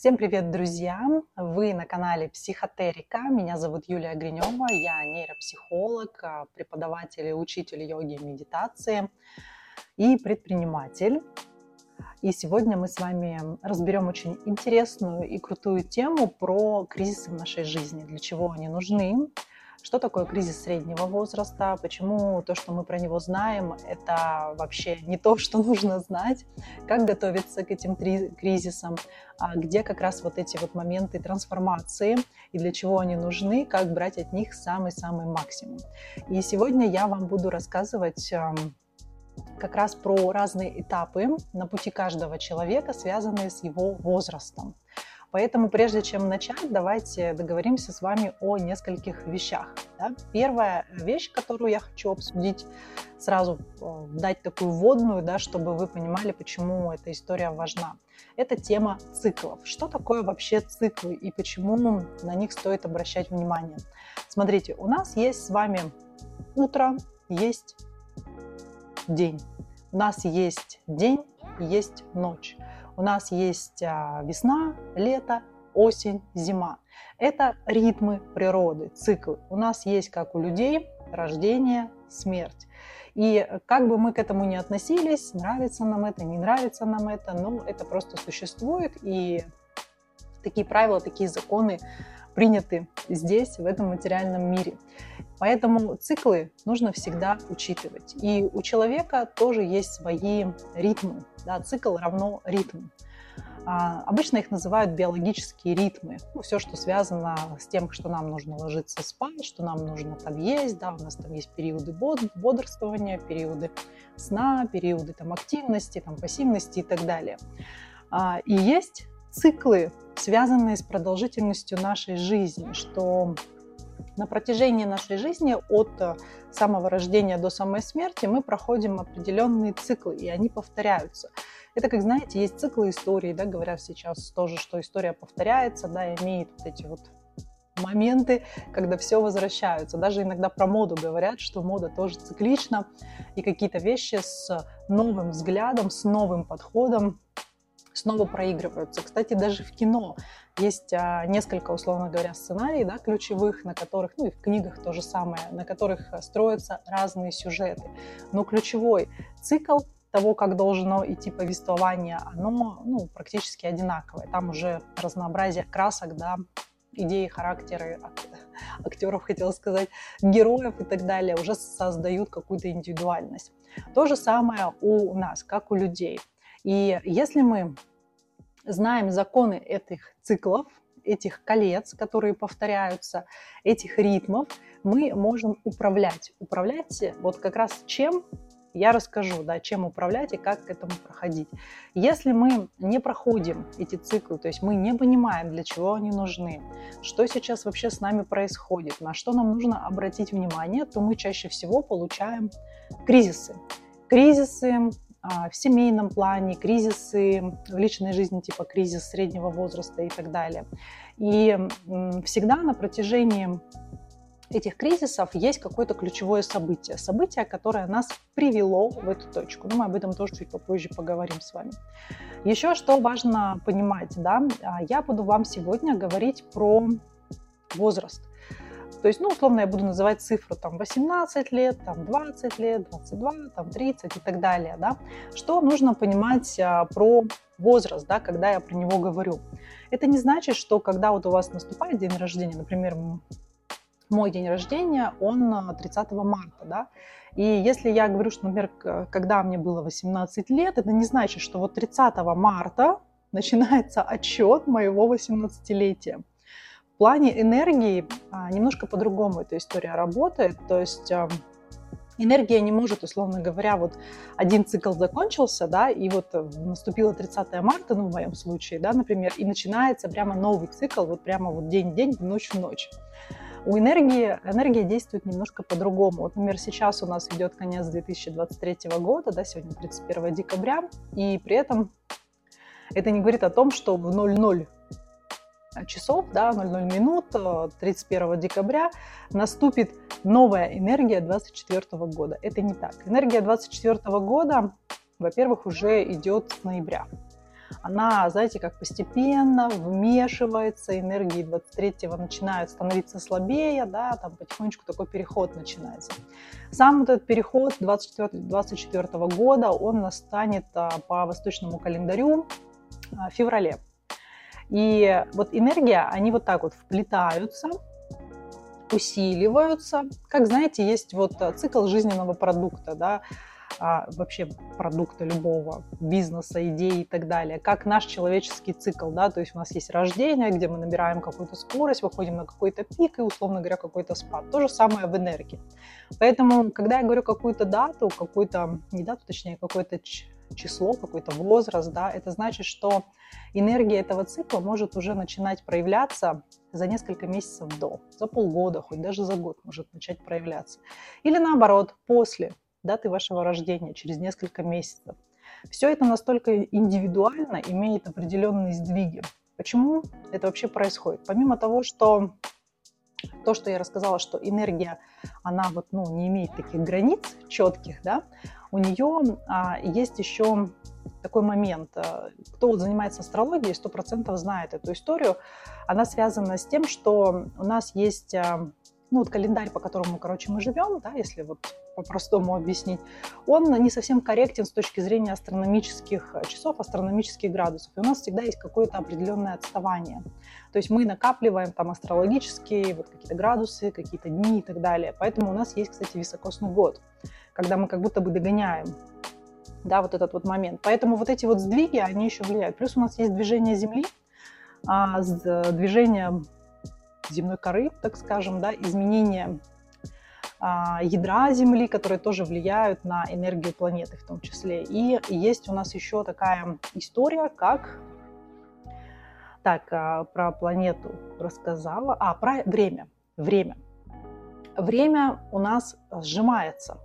Всем привет, друзья! Вы на канале Психотерика. Меня зовут Юлия Гринева. Я нейропсихолог, а, преподаватель и учитель йоги и медитации и предприниматель. И сегодня мы с вами разберем очень интересную и крутую тему про кризисы в нашей жизни, для чего они нужны, что такое кризис среднего возраста? Почему то, что мы про него знаем, это вообще не то, что нужно знать? Как готовиться к этим кризисам? А где как раз вот эти вот моменты трансформации и для чего они нужны? Как брать от них самый-самый максимум? И сегодня я вам буду рассказывать как раз про разные этапы на пути каждого человека, связанные с его возрастом. Поэтому прежде чем начать, давайте договоримся с вами о нескольких вещах. Да? Первая вещь, которую я хочу обсудить, сразу э, дать такую вводную, да, чтобы вы понимали, почему эта история важна. Это тема циклов. Что такое вообще циклы и почему на них стоит обращать внимание? Смотрите, у нас есть с вами утро, есть день. У нас есть день, есть ночь. У нас есть а, весна, лето, осень, зима. Это ритмы природы, циклы. У нас есть, как у людей, рождение, смерть. И как бы мы к этому ни относились, нравится нам это, не нравится нам это, но это просто существует. И такие правила, такие законы приняты здесь, в этом материальном мире. Поэтому циклы нужно всегда учитывать. И у человека тоже есть свои ритмы. Да, цикл равно ритм. А, обычно их называют биологические ритмы. Ну, все, что связано с тем, что нам нужно ложиться спать, что нам нужно там есть. Да, у нас там есть периоды бодрствования, периоды сна, периоды там, активности, там, пассивности и так далее. А, и есть циклы, связанные с продолжительностью нашей жизни, что на протяжении нашей жизни от э, самого рождения до самой смерти мы проходим определенные циклы, и они повторяются. Это, как знаете, есть циклы истории, да, говорят сейчас тоже, что история повторяется, да, имеет вот эти вот моменты, когда все возвращаются. Даже иногда про моду говорят, что мода тоже циклична, и какие-то вещи с новым взглядом, с новым подходом снова проигрываются. Кстати, даже в кино есть а, несколько, условно говоря, сценариев, да, ключевых, на которых, ну и в книгах то же самое, на которых строятся разные сюжеты. Но ключевой цикл того, как должно идти повествование, оно ну, практически одинаковое. Там уже разнообразие красок, да, идеи, характеры актеров, хотела сказать, героев и так далее уже создают какую-то индивидуальность. То же самое у нас, как у людей. И если мы знаем законы этих циклов, этих колец, которые повторяются, этих ритмов, мы можем управлять. Управлять вот как раз чем я расскажу, да, чем управлять и как к этому проходить. Если мы не проходим эти циклы, то есть мы не понимаем, для чего они нужны, что сейчас вообще с нами происходит, на что нам нужно обратить внимание, то мы чаще всего получаем кризисы. Кризисы в семейном плане, кризисы в личной жизни, типа кризис среднего возраста и так далее. И всегда на протяжении этих кризисов есть какое-то ключевое событие. Событие, которое нас привело в эту точку. Но мы об этом тоже чуть попозже поговорим с вами. Еще что важно понимать, да, а, я буду вам сегодня говорить про возраст. То есть, ну, условно, я буду называть цифру там 18 лет, там 20 лет, 22, там 30 и так далее, да. Что нужно понимать а, про возраст, да, когда я про него говорю. Это не значит, что когда вот у вас наступает день рождения, например, мой день рождения, он 30 а, марта, да, и если я говорю, что, например, когда мне было 18 лет, это не значит, что вот 30 марта начинается отчет моего 18-летия плане энергии а, немножко по-другому эта история работает. То есть а, энергия не может, условно говоря, вот один цикл закончился, да, и вот наступило 30 марта, ну, в моем случае, да, например, и начинается прямо новый цикл, вот прямо вот день в день, ночь в ночь. У энергии, энергия действует немножко по-другому. Вот, например, сейчас у нас идет конец 2023 года, да, сегодня 31 декабря, и при этом это не говорит о том, что в 00 часов, да, 00 минут 31 э, декабря наступит новая энергия 24 года. Это не так. Энергия 24 года, во-первых, уже идет с ноября. она, знаете, как постепенно вмешивается, энергии 23-го начинают становиться слабее, да, там потихонечку такой переход начинается. Сам вот этот переход 24, 24 года, он настанет а, по восточному календарю в феврале. И вот энергия, они вот так вот вплетаются, усиливаются. Как знаете, есть вот а, цикл жизненного продукта, да, а, вообще продукта любого бизнеса, идеи и так далее, как наш человеческий цикл, да, то есть у нас есть рождение, где мы набираем какую-то скорость, выходим на какой-то пик и, условно говоря, какой-то спад. То же самое в энергии. Поэтому, когда я говорю какую-то дату, какую-то, не дату, точнее, какое-то число, какой-то возраст, да, это значит, что энергия этого цикла может уже начинать проявляться за несколько месяцев до, за полгода, хоть даже за год может начать проявляться. Или наоборот, после даты вашего рождения, через несколько месяцев. Все это настолько индивидуально, имеет определенные сдвиги. Почему это вообще происходит? Помимо того, что то, что я рассказала, что энергия, она вот, ну, не имеет таких границ четких, да, у нее а, есть еще такой момент. А, кто вот занимается астрологией, сто процентов знает эту историю. Она связана с тем, что у нас есть а, ну, вот календарь, по которому, короче, мы живем, да, если вот по-простому объяснить, он не совсем корректен с точки зрения астрономических часов, астрономических градусов. И у нас всегда есть какое-то определенное отставание. То есть мы накапливаем там астрологические вот какие-то градусы, какие-то дни и так далее. Поэтому у нас есть, кстати, високосный год, когда мы как будто бы догоняем да, вот этот вот момент. Поэтому вот эти вот сдвиги, они еще влияют. Плюс у нас есть движение Земли, а, с движением земной коры, так скажем, да, изменения а, ядра Земли, которые тоже влияют на энергию планеты в том числе. И есть у нас еще такая история, как... Так, а, про планету рассказала. А, про время. Время. Время у нас сжимается.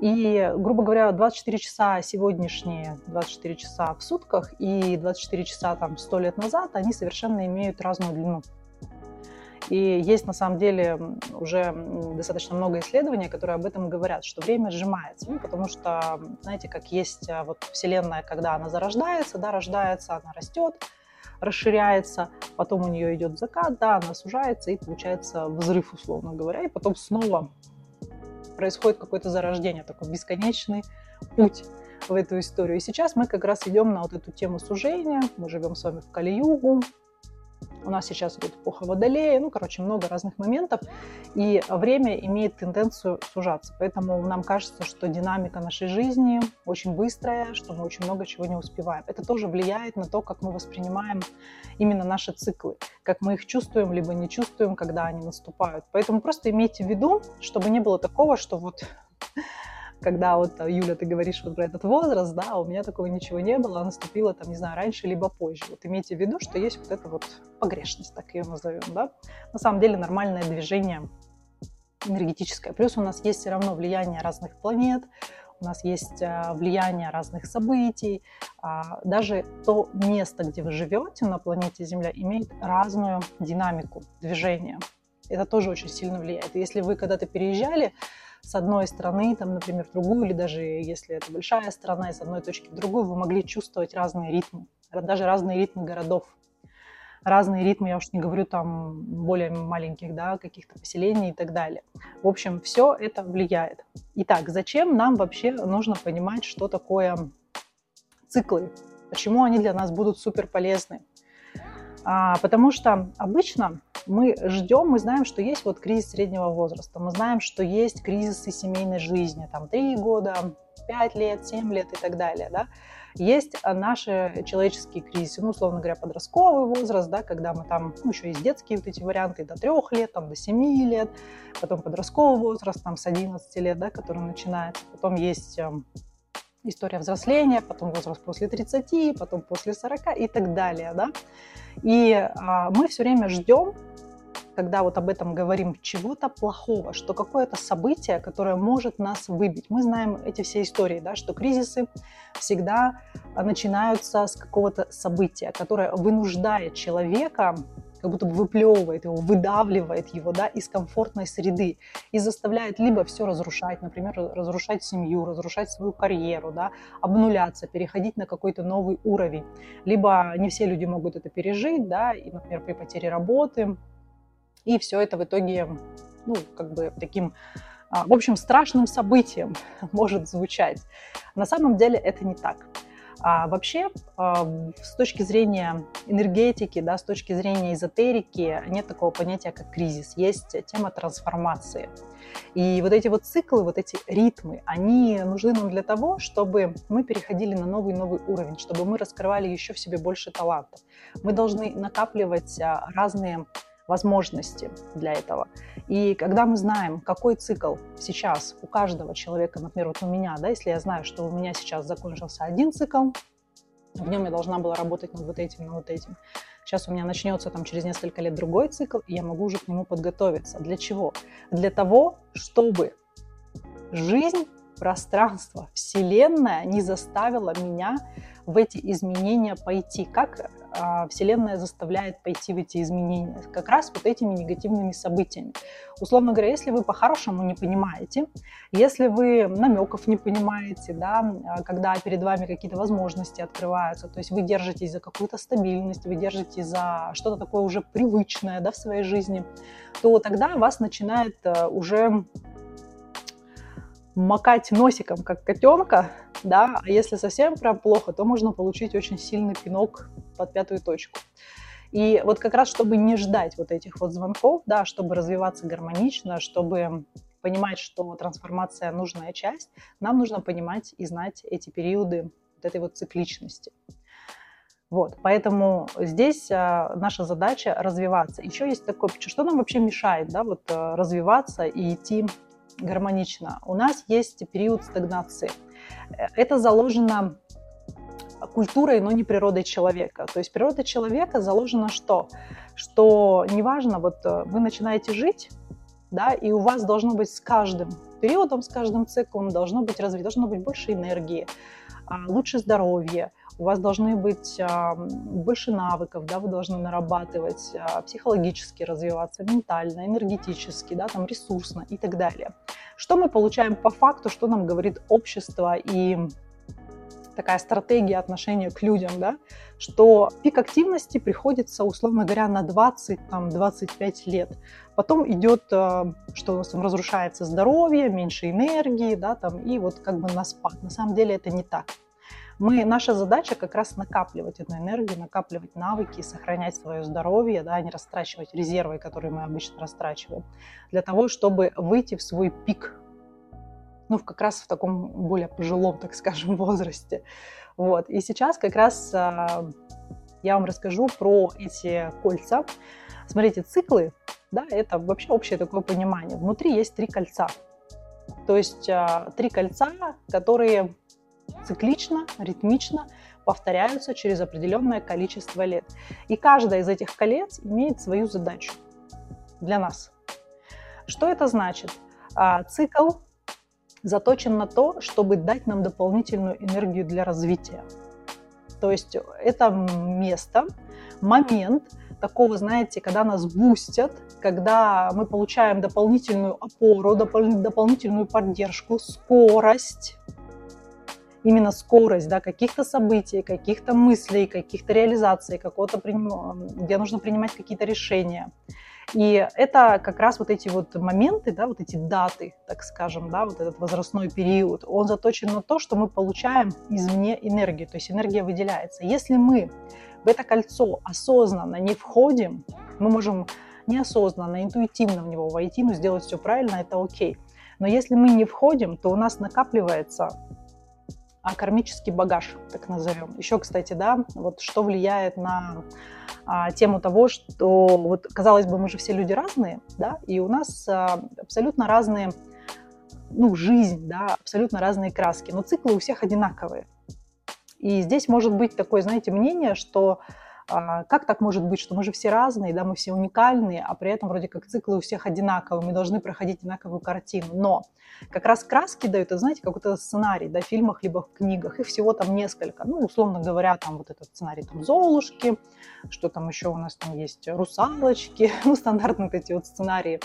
И, грубо говоря, 24 часа сегодняшние, 24 часа в сутках и 24 часа там 100 лет назад, они совершенно имеют разную длину. И есть на самом деле уже достаточно много исследований, которые об этом говорят, что время сжимается. Ну, потому что, знаете, как есть а, вот Вселенная, когда она зарождается, да, рождается, она растет, расширяется, потом у нее идет закат, да, она сужается, и получается взрыв, условно говоря, и потом снова происходит какое-то зарождение, такой бесконечный путь в эту историю. И сейчас мы как раз идем на вот эту тему сужения. Мы живем с вами в Кали-Югу, у нас сейчас идет эпоха Водолея, ну, короче, много разных моментов, и время имеет тенденцию сужаться. Поэтому нам кажется, что динамика нашей жизни очень быстрая, что мы очень много чего не успеваем. Это тоже влияет на то, как мы воспринимаем именно наши циклы, как мы их чувствуем, либо не чувствуем, когда они наступают. Поэтому просто имейте в виду, чтобы не было такого, что вот когда вот, э, Юля, ты говоришь вот про этот возраст, да, у меня такого ничего не было, наступило там, не знаю, раньше либо позже. Вот имейте в виду, что есть вот эта вот погрешность, так ее назовем, да. На самом деле нормальное движение энергетическое. Плюс у нас есть все равно влияние разных планет, у нас есть э, влияние разных событий. А, даже то место, где вы живете на планете Земля, имеет разную динамику движения. Это тоже очень сильно влияет. Если вы когда-то переезжали с одной страны, там, например, в другую, или даже если это большая страна, из одной точки в другую, вы могли чувствовать разные ритмы, даже разные ритмы городов, разные ритмы, я уж не говорю там более маленьких, да, каких-то поселений и так далее. В общем, все это влияет. Итак, зачем нам вообще нужно понимать, что такое циклы? Почему они для нас будут супер полезны? А, потому что обычно мы ждем, мы знаем, что есть вот кризис среднего возраста, мы знаем, что есть кризисы семейной жизни, там 3 года, 5 лет, 7 лет и так далее, да. Есть наши человеческие кризисы, ну, условно говоря, подростковый возраст, да, когда мы там, ну, еще есть детские вот эти варианты до 3 лет, там, до 7 лет, потом подростковый возраст, там, с 11 лет, да, который начинается, потом есть эм, история взросления, потом возраст после 30, потом после 40 и так далее, да. И а, мы все время ждем, когда вот об этом говорим, чего-то плохого, что какое-то событие, которое может нас выбить. Мы знаем эти все истории, да, что кризисы всегда начинаются с какого-то события, которое вынуждает человека как будто бы выплевывает его, выдавливает его да, из комфортной среды и заставляет либо все разрушать, например, разрушать семью, разрушать свою карьеру, да, обнуляться, переходить на какой-то новый уровень. Либо не все люди могут это пережить, да, и, например, при потере работы. И все это в итоге, ну, как бы таким а, в общем, страшным событием может звучать. На самом деле это не так. А вообще, с точки зрения энергетики, да, с точки зрения эзотерики, нет такого понятия, как кризис. Есть тема трансформации. И вот эти вот циклы, вот эти ритмы, они нужны нам для того, чтобы мы переходили на новый-новый уровень, чтобы мы раскрывали еще в себе больше талантов. Мы должны накапливать а, разные возможности для этого. И когда мы знаем, какой цикл сейчас у каждого человека, например, вот у меня, да, если я знаю, что у меня сейчас закончился один цикл, в нем я должна была работать над вот этим, над вот этим. Сейчас у меня начнется там через несколько лет другой цикл, и я могу уже к нему подготовиться. Для чего? Для того, чтобы жизнь, пространство, Вселенная не заставила меня в эти изменения пойти. Как а, Вселенная заставляет пойти в эти изменения? Как раз вот этими негативными событиями. Условно говоря, если вы по-хорошему не понимаете, если вы намеков не понимаете, да, а, когда перед вами какие-то возможности открываются, то есть вы держитесь за какую-то стабильность, вы держитесь за что-то такое уже привычное да, в своей жизни, то тогда вас начинает а, уже макать носиком, как котенка, да, а если совсем прям плохо, то можно получить очень сильный пинок под пятую точку. И вот как раз, чтобы не ждать вот этих вот звонков, да, чтобы развиваться гармонично, чтобы понимать, что трансформация нужная часть, нам нужно понимать и знать эти периоды вот этой вот цикличности. Вот, поэтому здесь а, наша задача развиваться. Еще есть такое, что нам вообще мешает, да, вот а, развиваться и идти гармонично. У нас есть период стагнации. Это заложено культурой, но не природой человека. То есть природа человека заложена что? Что неважно, вот э, вы начинаете жить, да, и у вас должно быть с каждым периодом, с каждым циклом должно быть развито, должно быть больше энергии, а, лучше здоровье, у вас должны быть больше навыков, да, вы должны нарабатывать, а, психологически развиваться, ментально, энергетически, да, там, ресурсно и так далее. Что мы получаем по факту, что нам говорит общество и такая стратегия отношения к людям, да, что пик активности приходится, условно говоря, на 20-25 лет. Потом идет, а, что у нас там разрушается здоровье, меньше энергии, да, там, и вот как бы на спад. На самом деле это не так. Мы, наша задача как раз накапливать эту энергию, накапливать навыки, сохранять свое здоровье, да, не растрачивать резервы, которые мы обычно растрачиваем, для того, чтобы выйти в свой пик, ну, как раз в таком более пожилом, так скажем, возрасте. Вот. И сейчас как раз а, я вам расскажу про эти кольца. Смотрите, циклы, да, это вообще общее такое понимание. Внутри есть три кольца. То есть а, три кольца, которые циклично, ритмично повторяются через определенное количество лет. И каждая из этих колец имеет свою задачу для нас. Что это значит? А, цикл заточен на то, чтобы дать нам дополнительную энергию для развития. То есть это место, момент такого, знаете, когда нас бустят, когда мы получаем дополнительную опору, дополнительную поддержку, скорость, именно скорость да, каких-то событий, каких-то мыслей, каких-то реализаций, какого-то, где нужно принимать какие-то решения. И это как раз вот эти вот моменты, да, вот эти даты, так скажем, да, вот этот возрастной период, он заточен на то, что мы получаем извне энергию, то есть энергия выделяется. Если мы в это кольцо осознанно не входим, мы можем неосознанно, интуитивно в него войти, но сделать все правильно, это окей. Но если мы не входим, то у нас накапливается а кармический багаж, так назовем. Еще, кстати, да, вот что влияет на а, тему того, что вот казалось бы, мы же все люди разные, да, и у нас а, абсолютно разные, ну, жизнь, да, абсолютно разные краски, но циклы у всех одинаковые. И здесь может быть такое, знаете, мнение, что как так может быть, что мы же все разные, да, мы все уникальные, а при этом вроде как циклы у всех одинаковые, мы должны проходить одинаковую картину. Но как раз краски дают, это, знаете, какой-то сценарий, да, в фильмах либо в книгах, их всего там несколько. Ну, условно говоря, там вот этот сценарий там Золушки, что там еще у нас там есть русалочки, ну, стандартные вот эти вот сценарии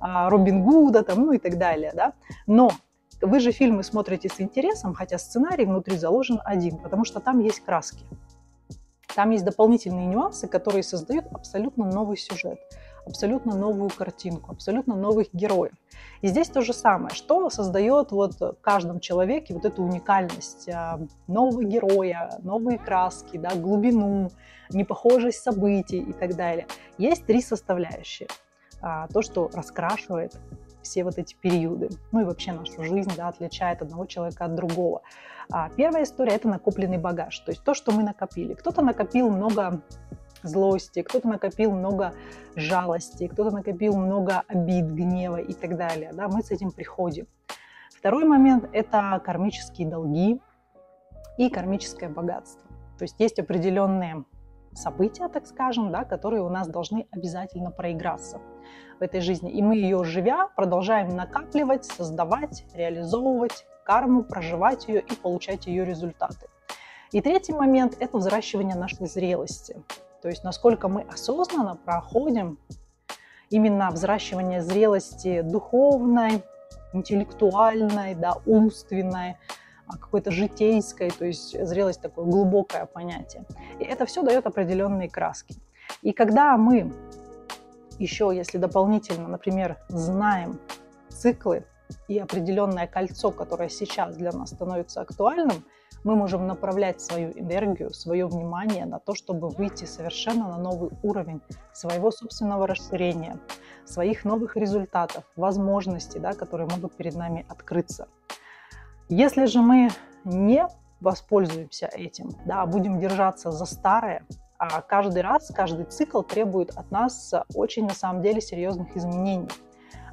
а, Робин Гуда, там, ну и так далее, да. Но вы же фильмы смотрите с интересом, хотя сценарий внутри заложен один, потому что там есть краски. Там есть дополнительные нюансы, которые создают абсолютно новый сюжет, абсолютно новую картинку, абсолютно новых героев. И здесь то же самое, что создает вот в каждом человеке вот эту уникальность а, нового героя, новые краски, да, глубину, непохожесть событий и так далее. Есть три составляющие. А, то, что раскрашивает все вот эти периоды, ну и вообще нашу жизнь, да, отличает одного человека от другого. А первая история – это накопленный багаж, то есть то, что мы накопили. Кто-то накопил много злости, кто-то накопил много жалости, кто-то накопил много обид, гнева и так далее. Да, мы с этим приходим. Второй момент – это кармические долги и кармическое богатство. То есть есть определенные события, так скажем, да, которые у нас должны обязательно проиграться в этой жизни. И мы ее, живя, продолжаем накапливать, создавать, реализовывать карму, проживать ее и получать ее результаты. И третий момент – это взращивание нашей зрелости. То есть насколько мы осознанно проходим именно взращивание зрелости духовной, интеллектуальной, да, умственной, какой-то житейской, то есть зрелость такое глубокое понятие. И это все дает определенные краски. И когда мы еще, если дополнительно, например, знаем циклы и определенное кольцо, которое сейчас для нас становится актуальным, мы можем направлять свою энергию, свое внимание на то, чтобы выйти совершенно на новый уровень своего собственного расширения, своих новых результатов, возможностей, да, которые могут перед нами открыться. Если же мы не воспользуемся этим, да, а будем держаться за старое, а каждый раз, каждый цикл требует от нас очень, на самом деле, серьезных изменений,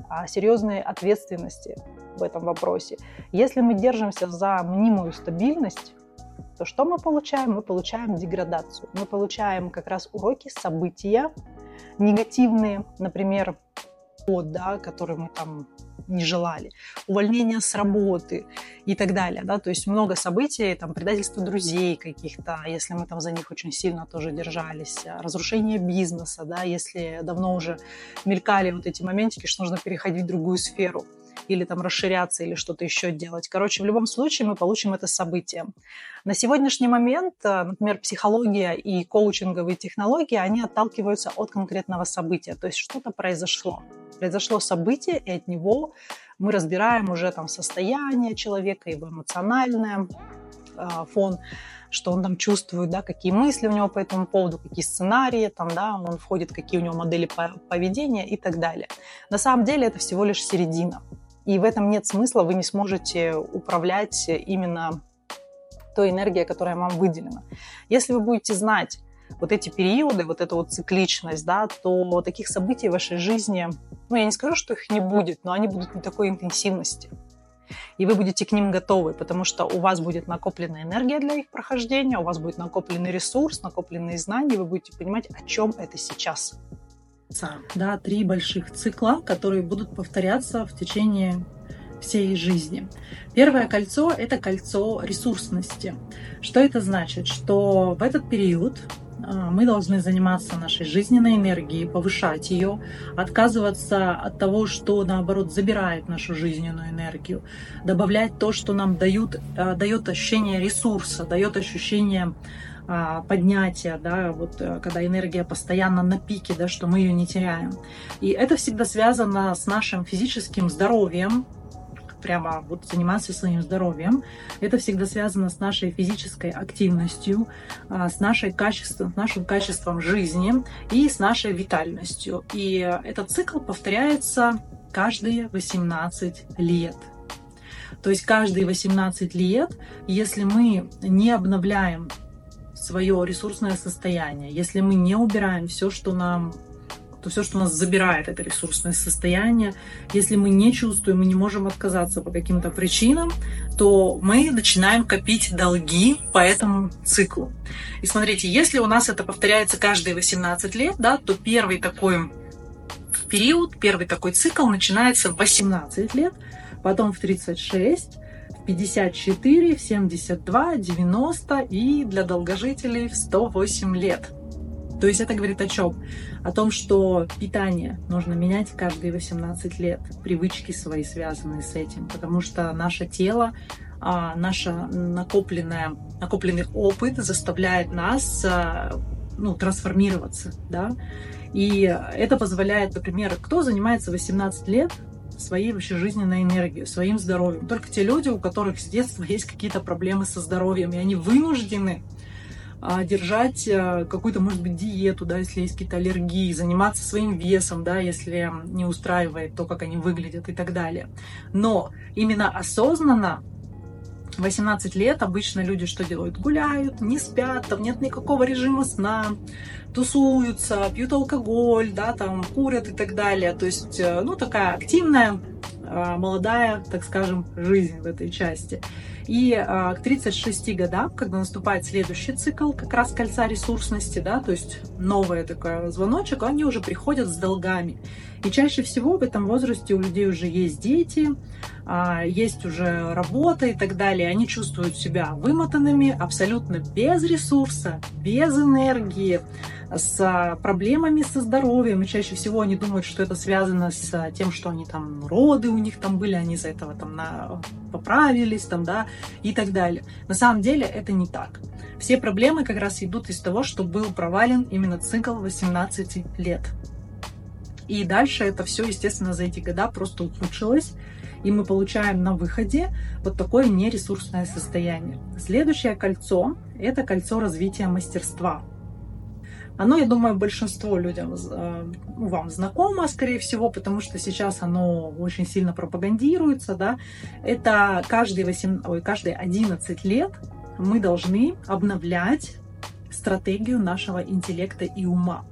а, серьезной ответственности в этом вопросе. Если мы держимся за мнимую стабильность, то что мы получаем? Мы получаем деградацию. Мы получаем как раз уроки, события негативные, например, год, да, который мы там не желали, увольнение с работы и так далее, да, то есть много событий, там, предательство друзей каких-то, если мы там за них очень сильно тоже держались, разрушение бизнеса, да, если давно уже мелькали вот эти моментики, что нужно переходить в другую сферу или там расширяться, или что-то еще делать. Короче, в любом случае мы получим это событие. На сегодняшний момент, э, например, психология и коучинговые технологии, они отталкиваются от конкретного события. То есть что-то произошло. Произошло событие, и от него мы разбираем уже там состояние человека, его эмоциональное, э, фон, что он там чувствует, да, какие мысли у него по этому поводу, какие сценарии, там, да, он входит, какие у него модели поведения и так далее. На самом деле это всего лишь середина. И в этом нет смысла, вы не сможете управлять именно той энергией, которая вам выделена. Если вы будете знать вот эти периоды, вот эту вот цикличность, да, то таких событий в вашей жизни, ну, я не скажу, что их не будет, но они будут не такой интенсивности. И вы будете к ним готовы, потому что у вас будет накопленная энергия для их прохождения, у вас будет накопленный ресурс, накопленные знания, вы будете понимать, о чем это сейчас да, три больших цикла, которые будут повторяться в течение всей жизни. Первое кольцо – это кольцо ресурсности. Что это значит? Что в этот период а, мы должны заниматься нашей жизненной энергией, повышать ее, отказываться от того, что наоборот забирает нашу жизненную энергию, добавлять то, что нам дают, а, дает ощущение ресурса, дает ощущение поднятия, да, вот э, когда энергия постоянно на пике, да, что мы ее не теряем. И это всегда связано с нашим физическим здоровьем, прямо вот заниматься своим здоровьем. Это всегда связано с нашей физической активностью, а, с, нашей качеством, с нашим качеством жизни и с нашей витальностью. И этот цикл повторяется каждые 18 лет. То есть каждые 18 лет, если мы не обновляем свое ресурсное состояние, если мы не убираем все, что нам то все, что нас забирает, это ресурсное состояние. Если мы не чувствуем и не можем отказаться по каким-то причинам, то мы начинаем копить долги по этому циклу. И смотрите, если у нас это повторяется каждые 18 лет, да, то первый такой период, первый такой цикл начинается в 18 лет, потом в 36, 54, 72, 90 и для долгожителей в 108 лет. То есть это говорит о чем? О том, что питание нужно менять каждые 18 лет, привычки свои связанные с этим, потому что наше тело, а, наш накопленное, накопленный опыт заставляет нас а, ну, трансформироваться, да, и это позволяет, например, кто занимается 18 лет, своей вообще жизненной энергией, своим здоровьем. Только те люди, у которых с детства есть какие-то проблемы со здоровьем, и они вынуждены а, держать а, какую-то, может быть, диету, да, если есть какие-то аллергии, заниматься своим весом, да, если не устраивает то, как они выглядят и так далее. Но именно осознанно 18 лет обычно люди что делают? Гуляют, не спят, там нет никакого режима сна, тусуются, пьют алкоголь, да, там курят и так далее. То есть, э, ну, такая активная, молодая, так скажем, жизнь в этой части. И э, к 36 годам, когда наступает следующий цикл, как раз кольца ресурсности, да, то есть новый такой звоночек, они уже приходят с долгами. И чаще всего в этом возрасте у людей уже есть дети, а, есть уже работа и так далее. Они чувствуют себя вымотанными, абсолютно без ресурса, без энергии, с проблемами со здоровьем. И чаще всего они думают, что это связано с тем, что они там роды у них там были, они из-за этого там на... поправились там, да, и так далее. На самом деле это не так. Все проблемы как раз идут из того, что был провален именно цикл 18 лет. И дальше это все, естественно, за эти года просто ухудшилось. И мы получаем на выходе вот такое нересурсное состояние. Следующее кольцо – это кольцо развития мастерства. Оно, я думаю, большинство людям э, ну, вам знакомо, скорее всего, потому что сейчас оно очень сильно пропагандируется. Да? Это каждые, 8, ой, каждые 11 лет мы должны обновлять стратегию нашего интеллекта и ума.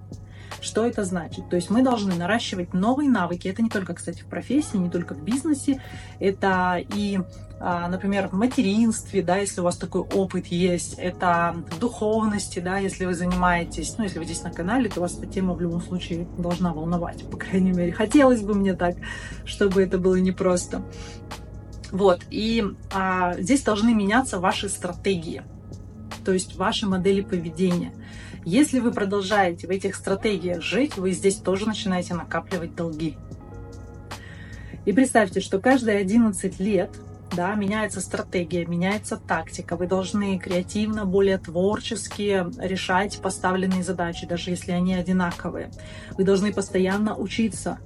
Что это значит? То есть мы должны наращивать новые навыки. Это не только, кстати, в профессии, не только в бизнесе. Это и а, например, в материнстве, да, если у вас такой опыт есть, это в духовности, да, если вы занимаетесь, ну, если вы здесь на канале, то вас эта тема в любом случае должна волновать, по крайней мере. Хотелось бы мне так, чтобы это было непросто. Вот, и а, здесь должны меняться ваши стратегии, то есть ваши модели поведения. Если вы продолжаете в этих стратегиях жить, вы здесь тоже начинаете накапливать долги. И представьте, что каждые 11 лет да, меняется стратегия, меняется тактика. Вы должны креативно, более творчески решать поставленные задачи, даже если они одинаковые. Вы должны постоянно учиться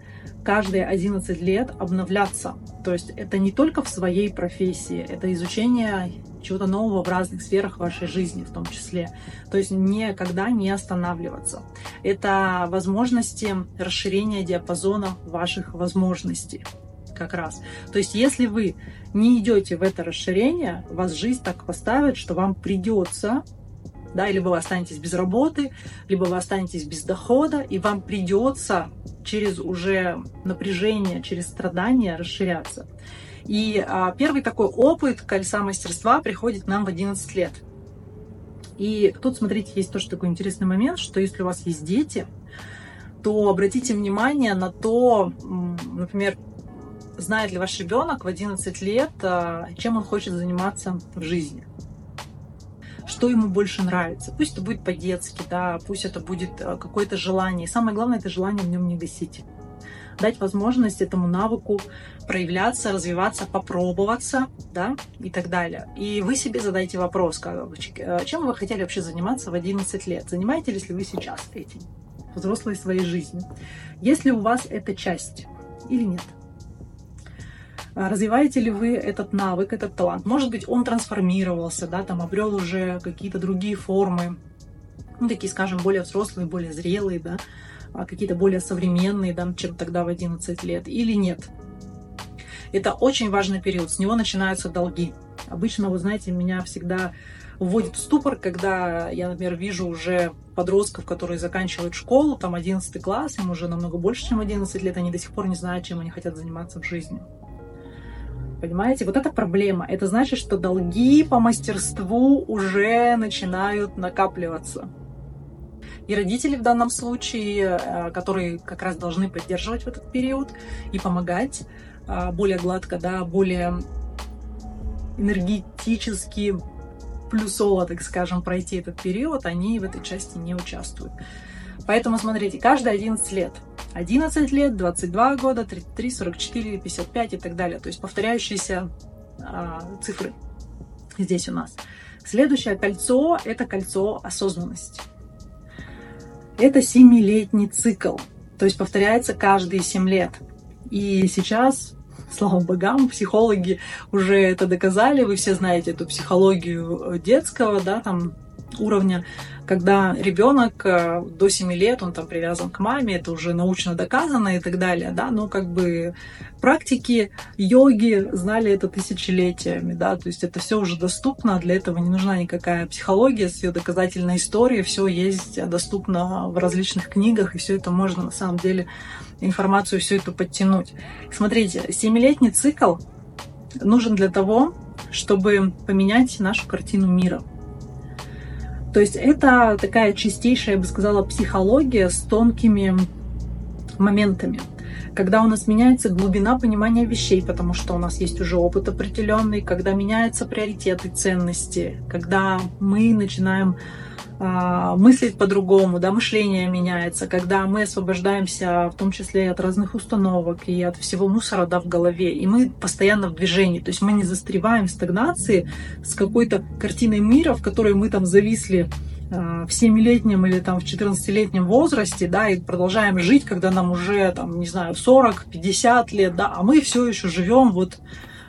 каждые 11 лет обновляться. То есть это не только в своей профессии, это изучение чего-то нового в разных сферах вашей жизни в том числе. То есть никогда не останавливаться. Это возможности расширения диапазона ваших возможностей как раз. То есть если вы не идете в это расширение, вас жизнь так поставит, что вам придется да, либо вы останетесь без работы, либо вы останетесь без дохода, и вам придется через уже напряжение, через страдания расширяться. И а, первый такой опыт кольца мастерства приходит нам в 11 лет. И тут, смотрите, есть тоже такой интересный момент, что если у вас есть дети, то обратите внимание на то, например, знает ли ваш ребенок в 11 лет, а, чем он хочет заниматься в жизни что ему больше нравится. Пусть это будет по-детски, да, пусть это будет а, какое-то желание. И самое главное, это желание в нем не гасить дать возможность этому навыку проявляться, развиваться, попробоваться, да, и так далее. И вы себе задайте вопрос, э, чем вы хотели вообще заниматься в 11 лет? Занимаетесь ли вы сейчас этим, взрослой своей жизнью? Есть ли у вас эта часть или нет? А развиваете ли вы этот навык, этот талант? Может быть, он трансформировался, да, там обрел уже какие-то другие формы, ну, такие, скажем, более взрослые, более зрелые, да, а какие-то более современные, да, чем тогда в 11 лет, или нет. Это очень важный период, с него начинаются долги. Обычно, вы знаете, меня всегда вводит в ступор, когда я, например, вижу уже подростков, которые заканчивают школу, там 11 класс, им уже намного больше, чем 11 лет, они до сих пор не знают, чем они хотят заниматься в жизни. Понимаете, вот это проблема. Это значит, что долги по мастерству уже начинают накапливаться. И родители в данном случае, э, которые как раз должны поддерживать в этот период и помогать э, более гладко, да, более энергетически плюсово, так скажем, пройти этот период, они в этой части не участвуют. Поэтому смотрите, каждые 11 лет. 11 лет, 22 года, 33, 44, 55 и так далее. То есть повторяющиеся а, цифры здесь у нас. Следующее кольцо – это кольцо осознанности. Это семилетний цикл, то есть повторяется каждые 7 лет. И сейчас слава богам, психологи уже это доказали, вы все знаете эту психологию детского, да, там уровня, когда ребенок э, до 7 лет, он там привязан к маме, это уже научно доказано и так далее, да, но как бы практики йоги знали это тысячелетиями, да, то есть это все уже доступно, для этого не нужна никакая психология с ее доказательной историей, все есть доступно в различных книгах, и все это можно на самом деле информацию всю эту подтянуть. Смотрите, семилетний цикл нужен для того, чтобы поменять нашу картину мира. То есть это такая чистейшая, я бы сказала, психология с тонкими моментами. Когда у нас меняется глубина понимания вещей, потому что у нас есть уже опыт определенный, когда меняются приоритеты, ценности, когда мы начинаем мыслить по-другому, да, мышление меняется, когда мы освобождаемся в том числе и от разных установок и от всего мусора да, в голове, и мы постоянно в движении, то есть мы не застреваем в стагнации с какой-то картиной мира, в которой мы там зависли а, в 7-летнем или там в 14-летнем возрасте, да, и продолжаем жить, когда нам уже, там, не знаю, 40-50 лет, да, а мы все еще живем вот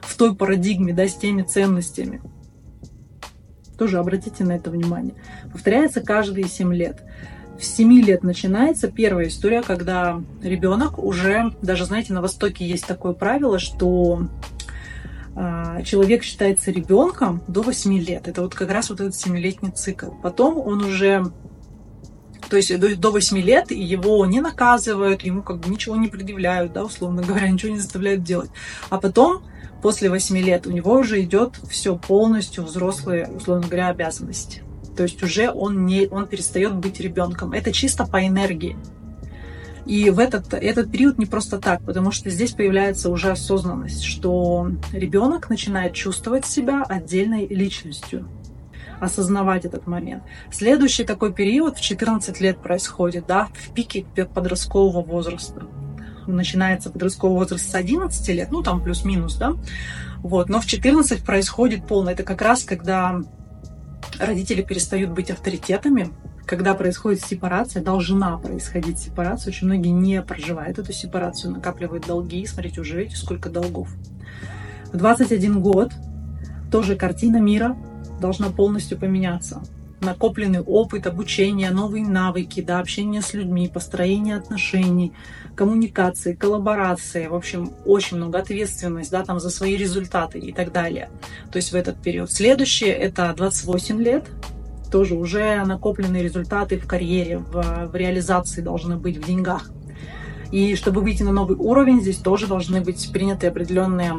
в той парадигме, да, с теми ценностями. Тоже обратите на это внимание. Повторяется каждые 7 лет. В 7 лет начинается первая история, когда ребенок уже, даже знаете, на Востоке есть такое правило, что э, человек считается ребенком до 8 лет. Это вот как раз вот этот 7-летний цикл. Потом он уже то есть до 8 лет его не наказывают, ему как бы ничего не предъявляют, да, условно говоря, ничего не заставляют делать. А потом после 8 лет у него уже идет все полностью взрослые, условно говоря, обязанности. То есть уже он, не, он перестает быть ребенком. Это чисто по энергии. И в этот, этот период не просто так, потому что здесь появляется уже осознанность, что ребенок начинает чувствовать себя отдельной личностью, осознавать этот момент. Следующий такой период в 14 лет происходит, да, в пике подросткового возраста начинается подростковый возраст с 11 лет, ну там плюс-минус, да, вот, но в 14 происходит полное, это как раз когда родители перестают быть авторитетами, когда происходит сепарация, должна происходить сепарация, очень многие не проживают эту сепарацию, накапливают долги, смотрите, уже видите, сколько долгов. В 21 год тоже картина мира должна полностью поменяться накопленный опыт, обучение, новые навыки, да, общение с людьми, построение отношений, коммуникации, коллаборации, в общем, очень много ответственность, да, там за свои результаты и так далее. То есть в этот период. Следующее это 28 лет, тоже уже накопленные результаты в карьере, в, в реализации должны быть, в деньгах. И чтобы выйти на новый уровень, здесь тоже должны быть приняты определенные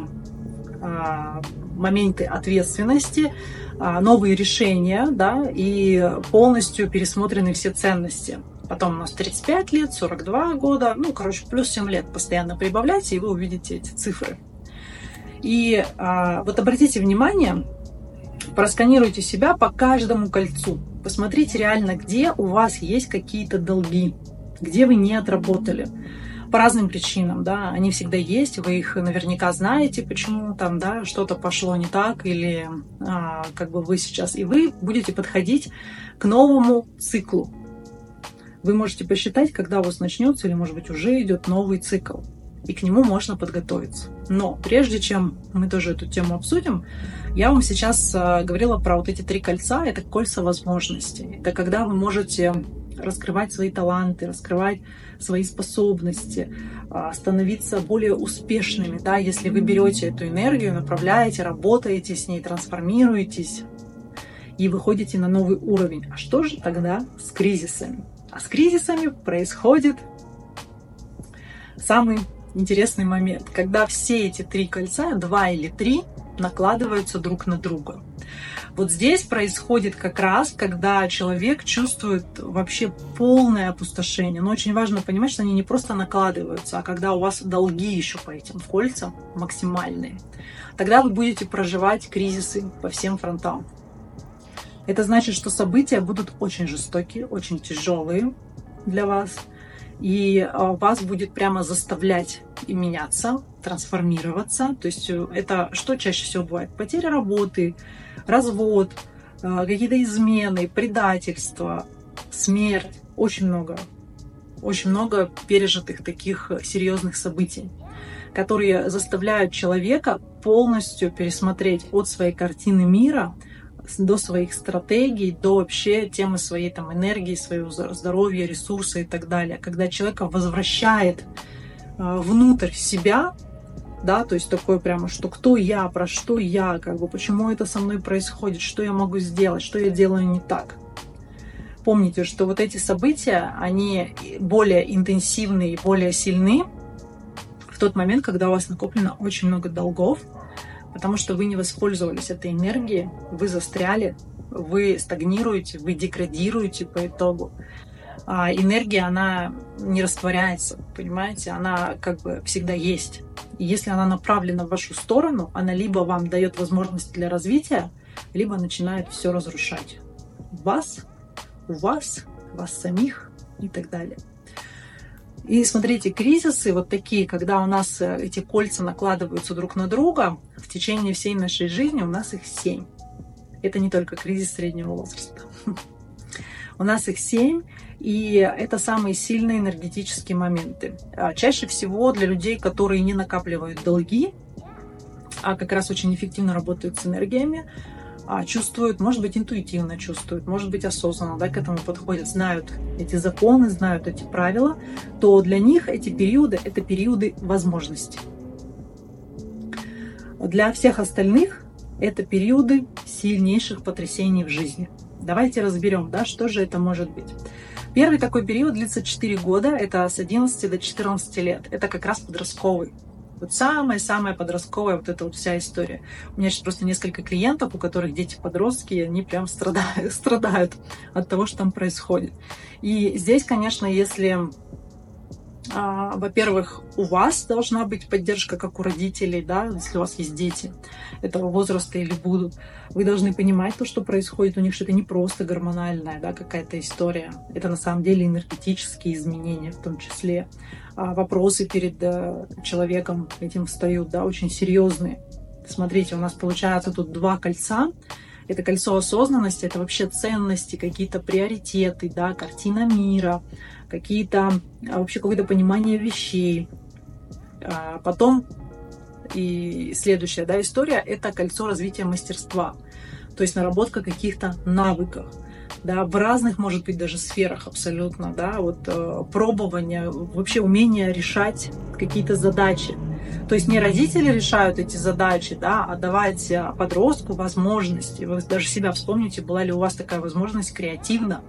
а, моменты ответственности, новые решения, да, и полностью пересмотрены все ценности. Потом у нас 35 лет, 42 года, ну, короче, плюс 7 лет постоянно прибавляйте, и вы увидите эти цифры. И а, вот обратите внимание, просканируйте себя по каждому кольцу. Посмотрите реально, где у вас есть какие-то долги, где вы не отработали по разным причинам, да, они всегда есть, вы их наверняка знаете, почему там, да, что-то пошло не так, или а, как бы вы сейчас, и вы будете подходить к новому циклу. Вы можете посчитать, когда у вас начнется, или, может быть, уже идет новый цикл, и к нему можно подготовиться. Но прежде чем мы тоже эту тему обсудим, я вам сейчас а, говорила про вот эти три кольца, это кольца возможностей. Это когда вы можете раскрывать свои таланты, раскрывать свои способности, а, становиться более успешными, да, если вы берете эту энергию, направляете, работаете с ней, трансформируетесь и выходите на новый уровень. А что же тогда с кризисами? А с кризисами происходит самый интересный момент, когда все эти три кольца, два или три, накладываются друг на друга. Вот здесь происходит как раз, когда человек чувствует вообще полное опустошение. Но очень важно понимать, что они не просто накладываются, а когда у вас долги еще по этим кольцам максимальные. Тогда вы будете проживать кризисы по всем фронтам. Это значит, что события будут очень жестокие, очень тяжелые для вас. И а, вас будет прямо заставлять и меняться, трансформироваться. То есть э, это что чаще всего бывает? Потеря работы, развод, э, какие-то измены, предательство, смерть. Очень много. Очень много пережитых таких серьезных событий, которые заставляют человека полностью пересмотреть от своей картины мира до своих стратегий, до вообще темы своей там, энергии, своего здоровья, ресурса и так далее. Когда человека возвращает э, внутрь себя, да, то есть такое прямо, что кто я, про что я, как бы, почему это со мной происходит, что я могу сделать, что я делаю не так. Помните, что вот эти события, они более интенсивны и более сильны в тот момент, когда у вас накоплено очень много долгов, потому что вы не воспользовались этой энергией, вы застряли, вы стагнируете, вы деградируете по итогу. А энергия, она не растворяется, понимаете, она как бы всегда есть. И если она направлена в вашу сторону, она либо вам дает возможность для развития, либо начинает все разрушать. Вас, у вас, вас самих и так далее. И смотрите, кризисы вот такие, когда у нас э, эти кольца накладываются друг на друга, в течение всей нашей жизни у нас их семь. Это не только кризис среднего возраста. У нас их семь, и это самые сильные энергетические моменты. А чаще всего для людей, которые не накапливают долги, а как раз очень эффективно работают с энергиями, а чувствуют, может быть, интуитивно чувствуют, может быть, осознанно да, к этому подходят, знают эти законы, знают эти правила, то для них эти периоды – это периоды возможностей. Для всех остальных это периоды сильнейших потрясений в жизни. Давайте разберем, да, что же это может быть. Первый такой период длится 4 года, это с 11 до 14 лет. Это как раз подростковый. Вот самая-самая подростковая вот эта вот вся история. У меня сейчас просто несколько клиентов, у которых дети подростки, и они прям страдают, страдают от того, что там происходит. И здесь, конечно, если во-первых, у вас должна быть поддержка, как у родителей, да, если у вас есть дети этого возраста или будут. Вы должны понимать то, что происходит у них, что это не просто гормональная да, какая-то история. Это на самом деле энергетические изменения в том числе. А вопросы перед э, человеком этим встают, да, очень серьезные. Смотрите, у нас получается тут два кольца. Это кольцо осознанности, это вообще ценности, какие-то приоритеты, да, картина мира, какие-то а, вообще какое-то понимание вещей. А потом и следующая да, история – это кольцо развития мастерства, то есть наработка каких-то навыков да, в разных, может быть, даже сферах абсолютно, да, вот э, пробование, вообще умение решать какие-то задачи. То есть не родители решают эти задачи, да, а давать э, подростку возможности. Вы даже себя вспомните, была ли у вас такая возможность креативно,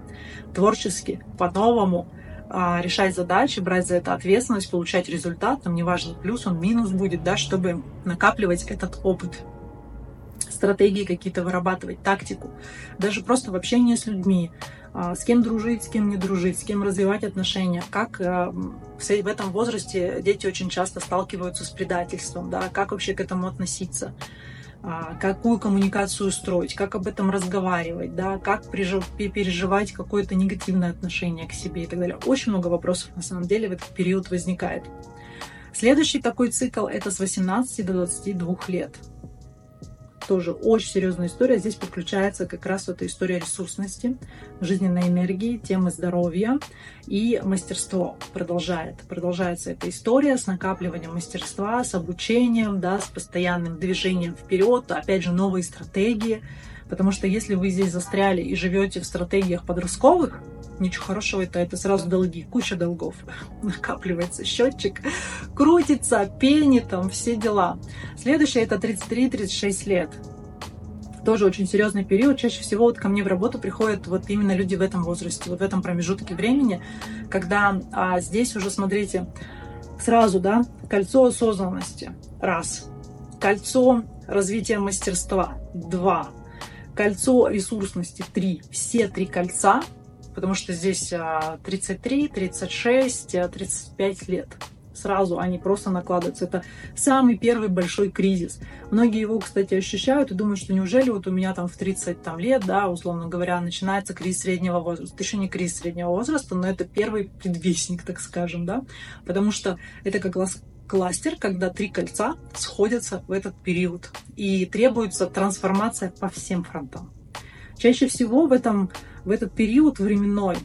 творчески, по-новому решать задачи, брать за это ответственность, получать результат, там неважно, плюс он, минус будет, да, чтобы накапливать этот опыт стратегии какие-то вырабатывать, тактику, даже просто в общении с людьми, а, с кем дружить, с кем не дружить, с кем развивать отношения, как а, в этом возрасте дети очень часто сталкиваются с предательством, да, как вообще к этому относиться, а, какую коммуникацию строить, как об этом разговаривать, да, как переживать какое-то негативное отношение к себе и так далее. Очень много вопросов на самом деле в этот период возникает. Следующий такой цикл это с 18 до 22 лет тоже очень серьезная история. Здесь подключается как раз эта история ресурсности, жизненной энергии, темы здоровья и мастерство продолжает. Продолжается эта история с накапливанием мастерства, с обучением, да, с постоянным движением вперед, опять же, новые стратегии. Потому что если вы здесь застряли и живете в стратегиях подростковых, Ничего хорошего это, это сразу долги, куча долгов. Накапливается счетчик, крутится, пенит там, все дела. Следующее это 33-36 лет. Тоже очень серьезный период. Чаще всего вот ко мне в работу приходят вот именно люди в этом возрасте, вот в этом промежутке времени, когда а, здесь уже, смотрите, сразу, да, кольцо осознанности. Раз. Кольцо развития мастерства. Два кольцо ресурсности 3, все три кольца, потому что здесь 33, 36, 35 лет. Сразу они просто накладываются. Это самый первый большой кризис. Многие его, кстати, ощущают и думают, что неужели вот у меня там в 30 там, лет, да, условно говоря, начинается кризис среднего возраста. Еще не кризис среднего возраста, но это первый предвестник, так скажем, да, потому что это как кластер, когда три кольца сходятся в этот период и требуется трансформация по всем фронтам. Чаще всего в, этом, в этот период временной,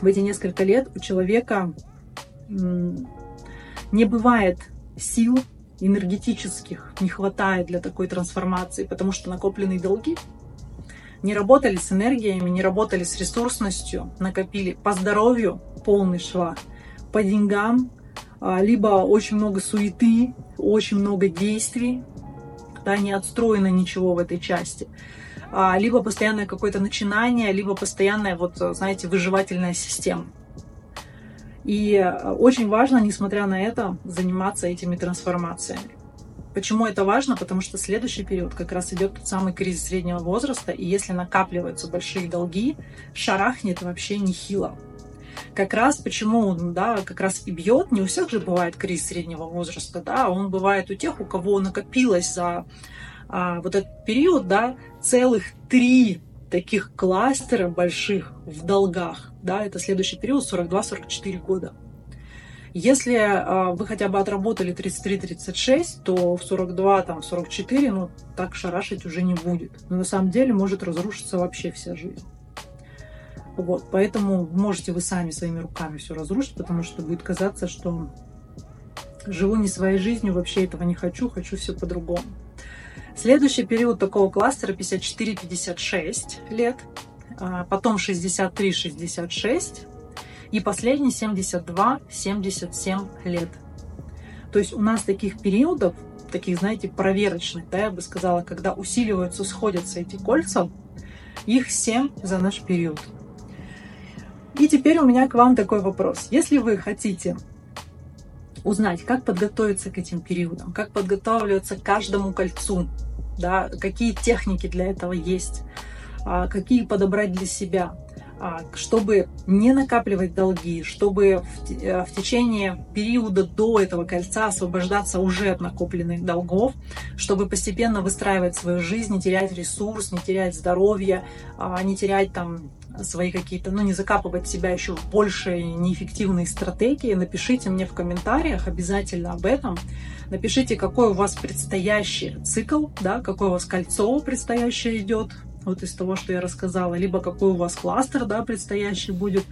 в эти несколько лет у человека не бывает сил энергетических, не хватает для такой трансформации, потому что накопленные долги не работали с энергиями, не работали с ресурсностью, накопили по здоровью полный шва, по деньгам а, либо очень много суеты, очень много действий, да, не отстроено ничего в этой части, либо постоянное какое-то начинание, либо постоянная, вот, знаете, выживательная система. И а, очень важно, несмотря на это, заниматься этими трансформациями. Почему это важно? Потому что следующий период как раз идет тот самый кризис среднего возраста, и если накапливаются большие долги, шарахнет вообще нехило как раз почему он, да, как раз и бьет. Не у всех же бывает кризис среднего возраста, да, он бывает у тех, у кого накопилось за а, вот этот период, да, целых три таких кластера больших в долгах, да, это следующий период 42-44 года. Если э, вы хотя бы отработали 33-36, то в 42, там, 44, ну, так шарашить уже не будет. Но на самом деле может разрушиться вообще вся жизнь. Вот, поэтому можете вы сами своими руками все разрушить, потому что будет казаться, что живу не своей жизнью, вообще этого не хочу, хочу все по-другому. Следующий период такого кластера 54-56 лет, а, потом 63-66 и последний 72-77 лет. То есть у нас таких периодов, таких, знаете, проверочных, да, я бы сказала, когда усиливаются, сходятся эти кольца, их 7 за наш период. И теперь у меня к вам такой вопрос. Если вы хотите узнать, как подготовиться к этим периодам, как подготавливаться к каждому кольцу, да, какие техники для этого есть, а, какие подобрать для себя, а, чтобы не накапливать долги, чтобы в, э, в течение периода до этого кольца освобождаться уже от накопленных долгов, чтобы постепенно выстраивать свою жизнь, не терять ресурс, не терять здоровье, а, не терять там свои какие-то, ну, не закапывать себя еще в большие неэффективные стратегии, напишите мне в комментариях обязательно об этом. Напишите, какой у вас предстоящий цикл, да, какое у вас кольцо предстоящее идет, вот из того, что я рассказала, либо какой у вас кластер, да, предстоящий будет,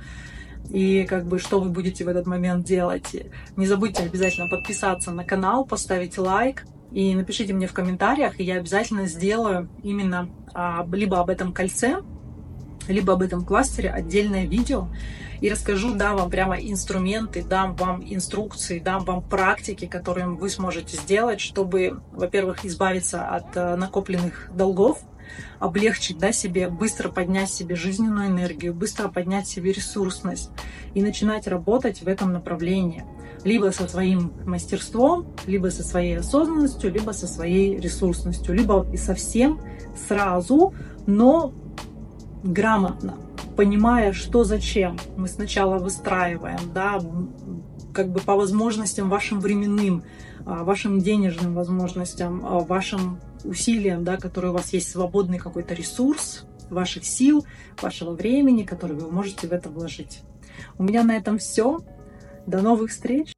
и как бы что вы будете в этот момент делать. Не забудьте обязательно подписаться на канал, поставить лайк, и напишите мне в комментариях, и я обязательно сделаю именно а, либо об этом кольце, либо об этом кластере отдельное видео и расскажу, дам вам прямо инструменты, дам вам инструкции, дам вам практики, которые вы сможете сделать, чтобы, во-первых, избавиться от э, накопленных долгов, облегчить да, себе, быстро поднять себе жизненную энергию, быстро поднять себе ресурсность и начинать работать в этом направлении. Либо со своим мастерством, либо со своей осознанностью, либо со своей ресурсностью, либо и совсем сразу, но грамотно, понимая, что зачем. Мы сначала выстраиваем, да, как бы по возможностям вашим временным, а, вашим денежным возможностям, а, вашим усилиям, да, которые у вас есть свободный какой-то ресурс, ваших сил, вашего времени, который вы можете в это вложить. У меня на этом все. До новых встреч!